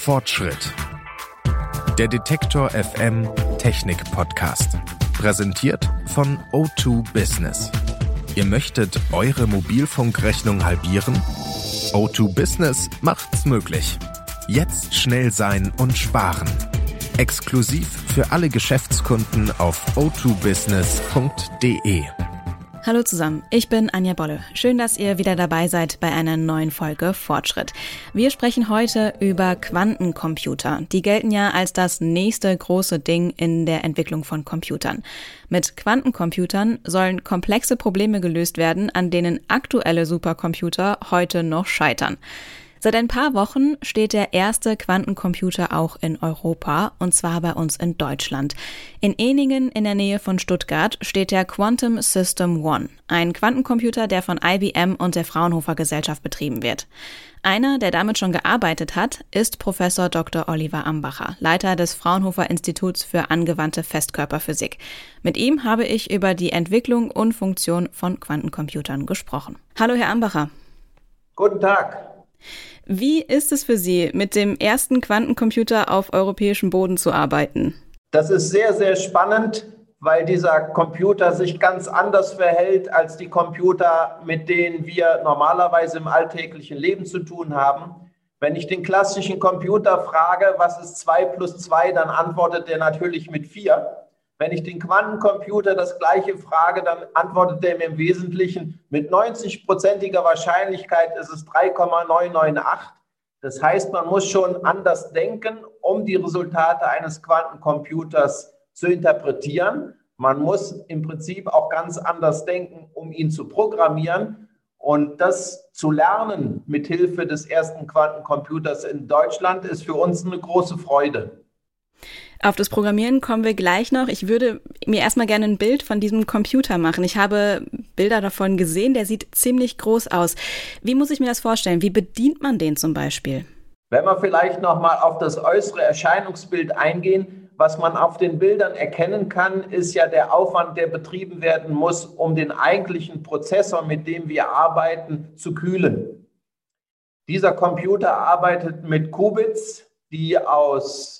Fortschritt. Der Detektor FM Technik Podcast. Präsentiert von O2 Business. Ihr möchtet eure Mobilfunkrechnung halbieren? O2 Business macht's möglich. Jetzt schnell sein und sparen. Exklusiv für alle Geschäftskunden auf o2business.de. Hallo zusammen, ich bin Anja Bolle. Schön, dass ihr wieder dabei seid bei einer neuen Folge Fortschritt. Wir sprechen heute über Quantencomputer. Die gelten ja als das nächste große Ding in der Entwicklung von Computern. Mit Quantencomputern sollen komplexe Probleme gelöst werden, an denen aktuelle Supercomputer heute noch scheitern. Seit ein paar Wochen steht der erste Quantencomputer auch in Europa, und zwar bei uns in Deutschland. In Eningen in der Nähe von Stuttgart steht der Quantum System One, ein Quantencomputer, der von IBM und der Fraunhofer Gesellschaft betrieben wird. Einer, der damit schon gearbeitet hat, ist Professor Dr. Oliver Ambacher, Leiter des Fraunhofer Instituts für angewandte Festkörperphysik. Mit ihm habe ich über die Entwicklung und Funktion von Quantencomputern gesprochen. Hallo, Herr Ambacher. Guten Tag. Wie ist es für Sie, mit dem ersten Quantencomputer auf europäischem Boden zu arbeiten? Das ist sehr, sehr spannend, weil dieser Computer sich ganz anders verhält als die Computer, mit denen wir normalerweise im alltäglichen Leben zu tun haben. Wenn ich den klassischen Computer frage, was ist 2 plus 2, dann antwortet er natürlich mit 4. Wenn ich den Quantencomputer das gleiche frage, dann antwortet er mir im Wesentlichen mit 90-prozentiger Wahrscheinlichkeit ist es 3,998. Das heißt, man muss schon anders denken, um die Resultate eines Quantencomputers zu interpretieren. Man muss im Prinzip auch ganz anders denken, um ihn zu programmieren. Und das zu lernen mit Hilfe des ersten Quantencomputers in Deutschland ist für uns eine große Freude. Auf das Programmieren kommen wir gleich noch. Ich würde mir erstmal gerne ein Bild von diesem Computer machen. Ich habe Bilder davon gesehen, der sieht ziemlich groß aus. Wie muss ich mir das vorstellen? Wie bedient man den zum Beispiel? Wenn wir vielleicht nochmal auf das äußere Erscheinungsbild eingehen, was man auf den Bildern erkennen kann, ist ja der Aufwand, der betrieben werden muss, um den eigentlichen Prozessor, mit dem wir arbeiten, zu kühlen. Dieser Computer arbeitet mit Qubits, die aus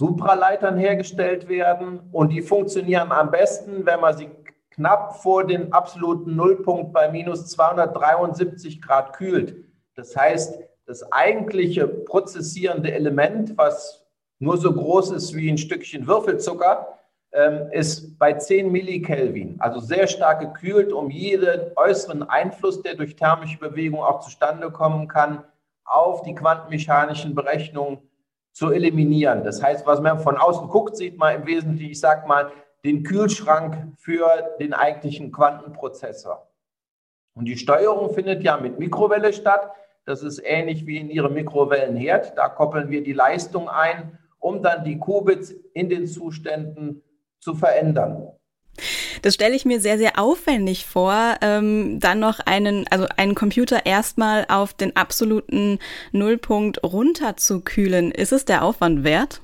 Supraleitern hergestellt werden und die funktionieren am besten, wenn man sie knapp vor den absoluten Nullpunkt bei minus 273 Grad kühlt. Das heißt, das eigentliche prozessierende Element, was nur so groß ist wie ein Stückchen Würfelzucker, ähm, ist bei 10 Millikelvin, also sehr stark gekühlt, um jeden äußeren Einfluss, der durch thermische Bewegung auch zustande kommen kann, auf die quantenmechanischen Berechnungen zu eliminieren. Das heißt, was man von außen guckt, sieht man im Wesentlichen, ich sage mal, den Kühlschrank für den eigentlichen Quantenprozessor. Und die Steuerung findet ja mit Mikrowelle statt. Das ist ähnlich wie in Ihrem Mikrowellenherd. Da koppeln wir die Leistung ein, um dann die Qubits in den Zuständen zu verändern. Das stelle ich mir sehr, sehr aufwendig vor, ähm, dann noch einen, also einen Computer erstmal auf den absoluten Nullpunkt runterzukühlen. Ist es der Aufwand wert?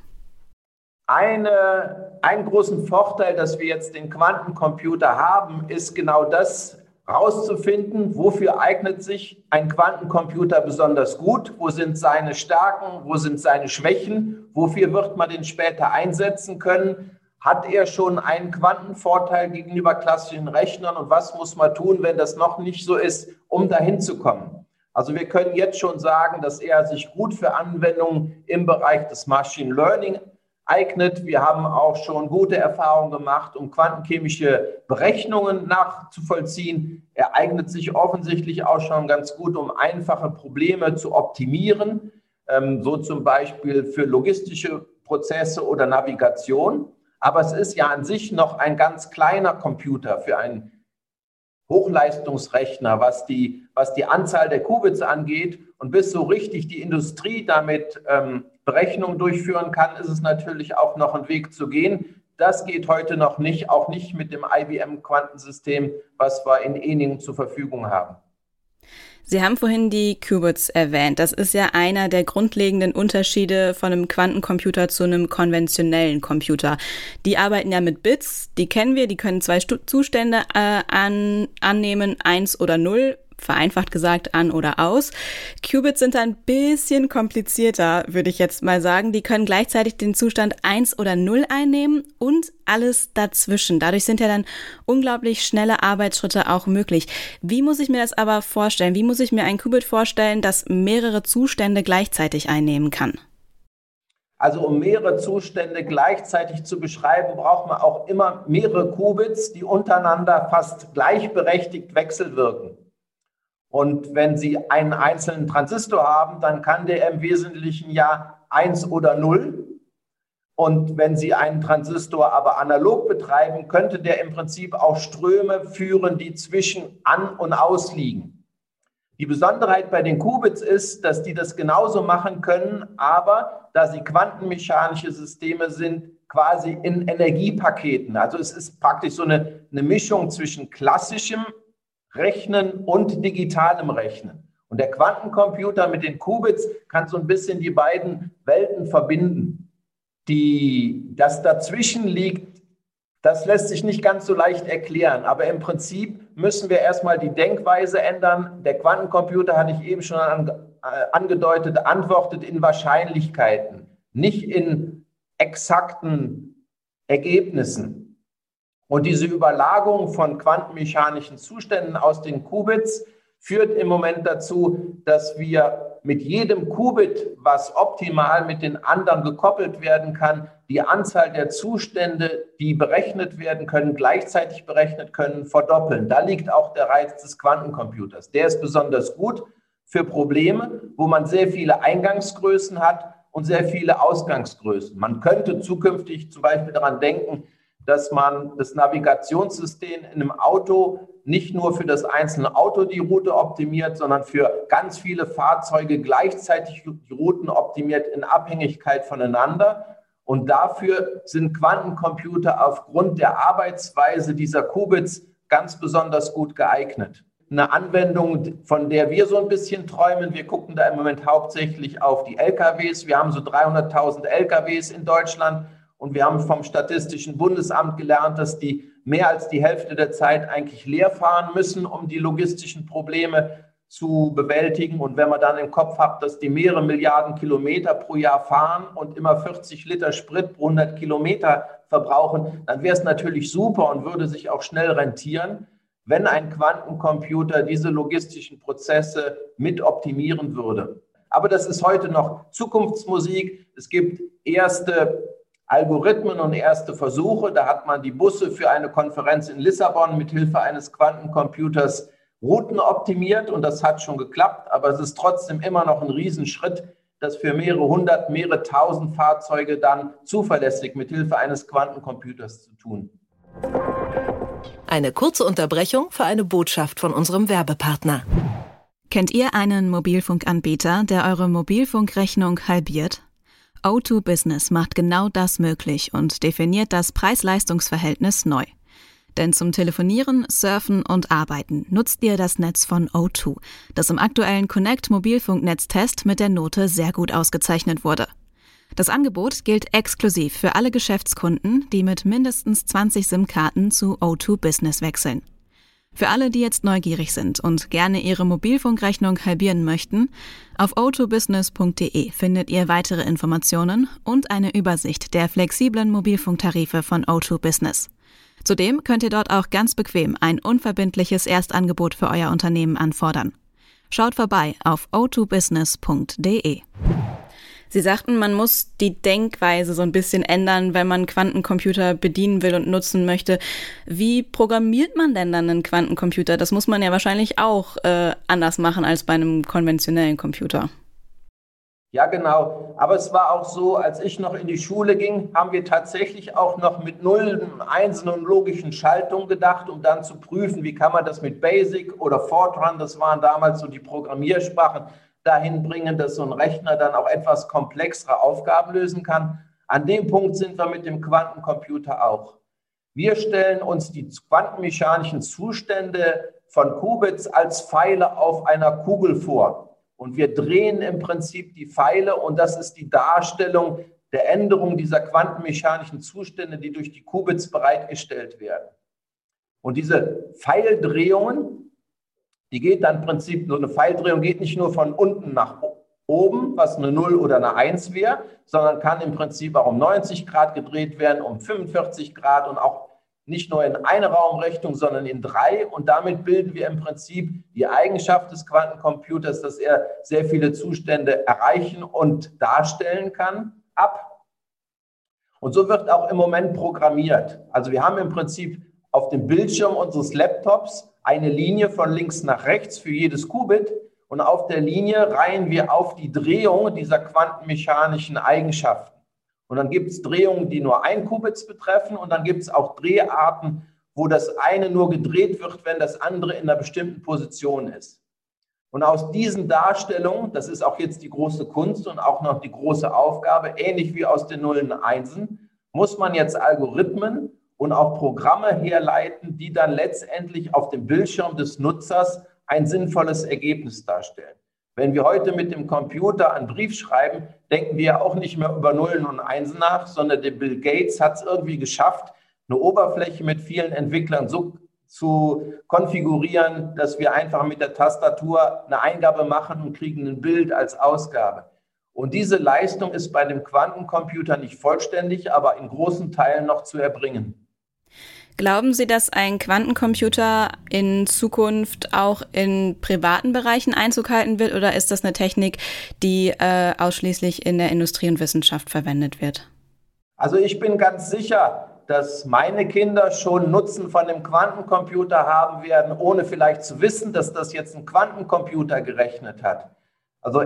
Eine, einen großen Vorteil, dass wir jetzt den Quantencomputer haben, ist genau das herauszufinden, wofür eignet sich ein Quantencomputer besonders gut, wo sind seine Stärken, wo sind seine Schwächen, wofür wird man den später einsetzen können hat er schon einen Quantenvorteil gegenüber klassischen Rechnern und was muss man tun, wenn das noch nicht so ist, um dahin zu kommen? Also wir können jetzt schon sagen, dass er sich gut für Anwendungen im Bereich des Machine Learning eignet. Wir haben auch schon gute Erfahrungen gemacht, um quantenchemische Berechnungen nachzuvollziehen. Er eignet sich offensichtlich auch schon ganz gut, um einfache Probleme zu optimieren, ähm, so zum Beispiel für logistische Prozesse oder Navigation. Aber es ist ja an sich noch ein ganz kleiner Computer für einen Hochleistungsrechner, was die, was die Anzahl der Qubits angeht. Und bis so richtig die Industrie damit ähm, Berechnungen durchführen kann, ist es natürlich auch noch ein Weg zu gehen. Das geht heute noch nicht, auch nicht mit dem IBM-Quantensystem, was wir in Eningen zur Verfügung haben. Sie haben vorhin die Qubits erwähnt. Das ist ja einer der grundlegenden Unterschiede von einem Quantencomputer zu einem konventionellen Computer. Die arbeiten ja mit Bits, die kennen wir, die können zwei Zustände äh, an, annehmen, eins oder null. Vereinfacht gesagt an oder aus. Qubits sind ein bisschen komplizierter, würde ich jetzt mal sagen. Die können gleichzeitig den Zustand 1 oder 0 einnehmen und alles dazwischen. Dadurch sind ja dann unglaublich schnelle Arbeitsschritte auch möglich. Wie muss ich mir das aber vorstellen? Wie muss ich mir ein Qubit vorstellen, das mehrere Zustände gleichzeitig einnehmen kann? Also um mehrere Zustände gleichzeitig zu beschreiben, braucht man auch immer mehrere Qubits, die untereinander fast gleichberechtigt wechselwirken. Und wenn Sie einen einzelnen Transistor haben, dann kann der im Wesentlichen ja 1 oder 0. Und wenn Sie einen Transistor aber analog betreiben, könnte der im Prinzip auch Ströme führen, die zwischen an und aus liegen. Die Besonderheit bei den Qubits ist, dass die das genauso machen können, aber da sie quantenmechanische Systeme sind, quasi in Energiepaketen. Also es ist praktisch so eine, eine Mischung zwischen klassischem Rechnen und digitalem Rechnen. Und der Quantencomputer mit den Qubits kann so ein bisschen die beiden Welten verbinden. Die, das dazwischen liegt, das lässt sich nicht ganz so leicht erklären. Aber im Prinzip müssen wir erstmal die Denkweise ändern. Der Quantencomputer, hatte ich eben schon äh, angedeutet, antwortet in Wahrscheinlichkeiten, nicht in exakten Ergebnissen. Und diese Überlagerung von quantenmechanischen Zuständen aus den Qubits führt im Moment dazu, dass wir mit jedem Qubit, was optimal mit den anderen gekoppelt werden kann, die Anzahl der Zustände, die berechnet werden können, gleichzeitig berechnet können, verdoppeln. Da liegt auch der Reiz des Quantencomputers. Der ist besonders gut für Probleme, wo man sehr viele Eingangsgrößen hat und sehr viele Ausgangsgrößen. Man könnte zukünftig zum Beispiel daran denken, dass man das Navigationssystem in einem Auto nicht nur für das einzelne Auto die Route optimiert, sondern für ganz viele Fahrzeuge gleichzeitig die Routen optimiert in Abhängigkeit voneinander. Und dafür sind Quantencomputer aufgrund der Arbeitsweise dieser Qubits ganz besonders gut geeignet. Eine Anwendung, von der wir so ein bisschen träumen, wir gucken da im Moment hauptsächlich auf die LKWs. Wir haben so 300.000 LKWs in Deutschland und wir haben vom Statistischen Bundesamt gelernt, dass die mehr als die Hälfte der Zeit eigentlich leer fahren müssen, um die logistischen Probleme zu bewältigen. Und wenn man dann im Kopf hat, dass die mehrere Milliarden Kilometer pro Jahr fahren und immer 40 Liter Sprit pro 100 Kilometer verbrauchen, dann wäre es natürlich super und würde sich auch schnell rentieren, wenn ein Quantencomputer diese logistischen Prozesse mit optimieren würde. Aber das ist heute noch Zukunftsmusik. Es gibt erste Algorithmen und erste Versuche. Da hat man die Busse für eine Konferenz in Lissabon mit Hilfe eines Quantencomputers Routen optimiert und das hat schon geklappt, aber es ist trotzdem immer noch ein Riesenschritt, das für mehrere hundert, mehrere tausend Fahrzeuge dann zuverlässig mit Hilfe eines Quantencomputers zu tun. Eine kurze Unterbrechung für eine Botschaft von unserem Werbepartner. Kennt ihr einen Mobilfunkanbieter, der eure Mobilfunkrechnung halbiert? O2 Business macht genau das möglich und definiert das Preis-Leistungs-Verhältnis neu. Denn zum Telefonieren, Surfen und Arbeiten nutzt ihr das Netz von O2, das im aktuellen Connect Mobilfunknetztest mit der Note sehr gut ausgezeichnet wurde. Das Angebot gilt exklusiv für alle Geschäftskunden, die mit mindestens 20 SIM-Karten zu O2 Business wechseln. Für alle, die jetzt neugierig sind und gerne ihre Mobilfunkrechnung halbieren möchten, auf autobusiness.de findet ihr weitere Informationen und eine Übersicht der flexiblen Mobilfunktarife von O2 Business. Zudem könnt ihr dort auch ganz bequem ein unverbindliches Erstangebot für euer Unternehmen anfordern. Schaut vorbei auf o2business.de. Sie sagten, man muss die Denkweise so ein bisschen ändern, wenn man Quantencomputer bedienen will und nutzen möchte. Wie programmiert man denn dann einen Quantencomputer? Das muss man ja wahrscheinlich auch äh, anders machen als bei einem konventionellen Computer. Ja, genau. Aber es war auch so, als ich noch in die Schule ging, haben wir tatsächlich auch noch mit Nullen, Einsen und logischen Schaltungen gedacht, um dann zu prüfen, wie kann man das mit Basic oder Fortran, das waren damals so die Programmiersprachen, dahin bringen, dass so ein Rechner dann auch etwas komplexere Aufgaben lösen kann. An dem Punkt sind wir mit dem Quantencomputer auch. Wir stellen uns die quantenmechanischen Zustände von Qubits als Pfeile auf einer Kugel vor. Und wir drehen im Prinzip die Pfeile und das ist die Darstellung der Änderung dieser quantenmechanischen Zustände, die durch die Qubits bereitgestellt werden. Und diese Pfeildrehungen Die geht dann im Prinzip, so eine Pfeildrehung geht nicht nur von unten nach oben, was eine 0 oder eine 1 wäre, sondern kann im Prinzip auch um 90 Grad gedreht werden, um 45 Grad und auch nicht nur in eine Raumrichtung, sondern in drei. Und damit bilden wir im Prinzip die Eigenschaft des Quantencomputers, dass er sehr viele Zustände erreichen und darstellen kann, ab. Und so wird auch im Moment programmiert. Also wir haben im Prinzip auf dem Bildschirm unseres Laptops eine Linie von links nach rechts für jedes Qubit. Und auf der Linie reihen wir auf die Drehung dieser quantenmechanischen Eigenschaften. Und dann gibt es Drehungen, die nur ein Qubits betreffen und dann gibt es auch Dreharten, wo das eine nur gedreht wird, wenn das andere in einer bestimmten Position ist. Und aus diesen Darstellungen, das ist auch jetzt die große Kunst und auch noch die große Aufgabe, ähnlich wie aus den Nullen Einsen, muss man jetzt Algorithmen und auch Programme herleiten, die dann letztendlich auf dem Bildschirm des Nutzers ein sinnvolles Ergebnis darstellen. Wenn wir heute mit dem Computer einen Brief schreiben, denken wir auch nicht mehr über Nullen und Einsen nach, sondern der Bill Gates hat es irgendwie geschafft, eine Oberfläche mit vielen Entwicklern so zu konfigurieren, dass wir einfach mit der Tastatur eine Eingabe machen und kriegen ein Bild als Ausgabe. Und diese Leistung ist bei dem Quantencomputer nicht vollständig, aber in großen Teilen noch zu erbringen. Glauben Sie, dass ein Quantencomputer in Zukunft auch in privaten Bereichen Einzug halten wird oder ist das eine Technik, die äh, ausschließlich in der Industrie und Wissenschaft verwendet wird? Also ich bin ganz sicher, dass meine Kinder schon Nutzen von dem Quantencomputer haben werden, ohne vielleicht zu wissen, dass das jetzt ein Quantencomputer gerechnet hat. Also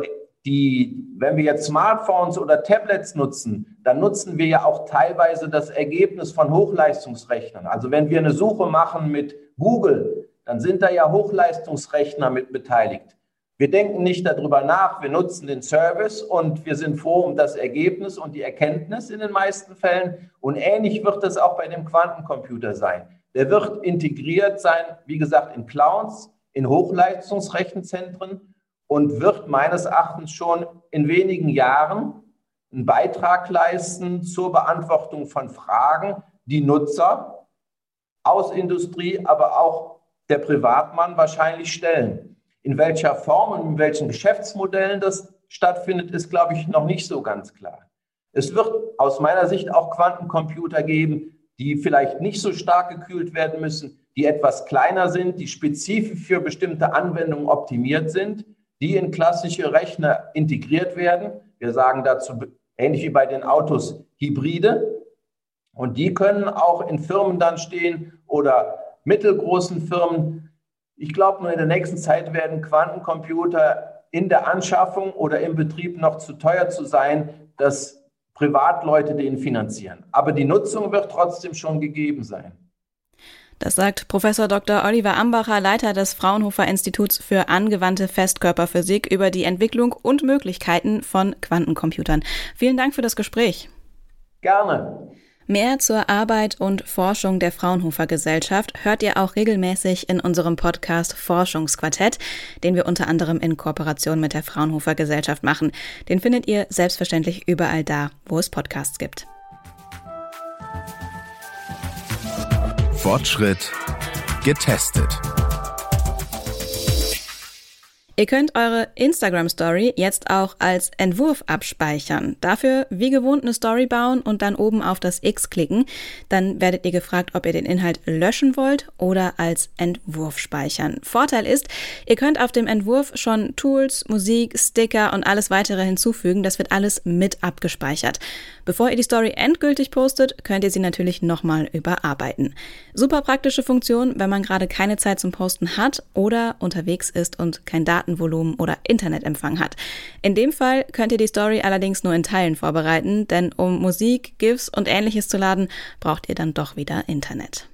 die, wenn wir jetzt Smartphones oder Tablets nutzen, dann nutzen wir ja auch teilweise das Ergebnis von Hochleistungsrechnern. Also wenn wir eine Suche machen mit Google, dann sind da ja Hochleistungsrechner mit beteiligt. Wir denken nicht darüber nach, wir nutzen den Service und wir sind froh um das Ergebnis und die Erkenntnis in den meisten Fällen. Und ähnlich wird es auch bei dem Quantencomputer sein. Der wird integriert sein, wie gesagt, in Clouds, in Hochleistungsrechenzentren und wird meines Erachtens schon in wenigen Jahren einen Beitrag leisten zur Beantwortung von Fragen, die Nutzer aus Industrie, aber auch der Privatmann wahrscheinlich stellen. In welcher Form und in welchen Geschäftsmodellen das stattfindet, ist, glaube ich, noch nicht so ganz klar. Es wird aus meiner Sicht auch Quantencomputer geben, die vielleicht nicht so stark gekühlt werden müssen, die etwas kleiner sind, die spezifisch für bestimmte Anwendungen optimiert sind, die in klassische Rechner integriert werden. Wir sagen dazu ähnlich wie bei den Autos Hybride. Und die können auch in Firmen dann stehen oder mittelgroßen Firmen. Ich glaube, nur in der nächsten Zeit werden Quantencomputer in der Anschaffung oder im Betrieb noch zu teuer zu sein, dass Privatleute den finanzieren. Aber die Nutzung wird trotzdem schon gegeben sein. Das sagt Professor Dr. Oliver Ambacher, Leiter des Fraunhofer Instituts für angewandte Festkörperphysik über die Entwicklung und Möglichkeiten von Quantencomputern. Vielen Dank für das Gespräch. Gerne. Mehr zur Arbeit und Forschung der Fraunhofer Gesellschaft hört ihr auch regelmäßig in unserem Podcast Forschungsquartett, den wir unter anderem in Kooperation mit der Fraunhofer Gesellschaft machen. Den findet ihr selbstverständlich überall da, wo es Podcasts gibt. Fortschritt getestet. Ihr könnt eure Instagram Story jetzt auch als Entwurf abspeichern. Dafür wie gewohnt eine Story bauen und dann oben auf das X klicken. Dann werdet ihr gefragt, ob ihr den Inhalt löschen wollt oder als Entwurf speichern. Vorteil ist, ihr könnt auf dem Entwurf schon Tools, Musik, Sticker und alles weitere hinzufügen. Das wird alles mit abgespeichert. Bevor ihr die Story endgültig postet, könnt ihr sie natürlich nochmal überarbeiten. Super praktische Funktion, wenn man gerade keine Zeit zum Posten hat oder unterwegs ist und kein Daten Datenvolumen oder Internetempfang hat. In dem Fall könnt ihr die Story allerdings nur in Teilen vorbereiten, denn um Musik, GIFs und ähnliches zu laden, braucht ihr dann doch wieder Internet.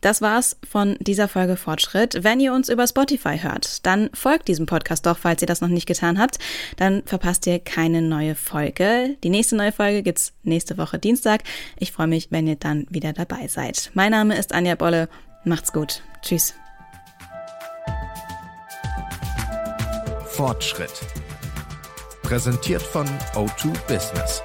Das war's von dieser Folge Fortschritt. Wenn ihr uns über Spotify hört, dann folgt diesem Podcast doch, falls ihr das noch nicht getan habt. Dann verpasst ihr keine neue Folge. Die nächste neue Folge gibt's nächste Woche Dienstag. Ich freue mich, wenn ihr dann wieder dabei seid. Mein Name ist Anja Bolle. Macht's gut. Tschüss. Fortschritt. Präsentiert von O2 Business.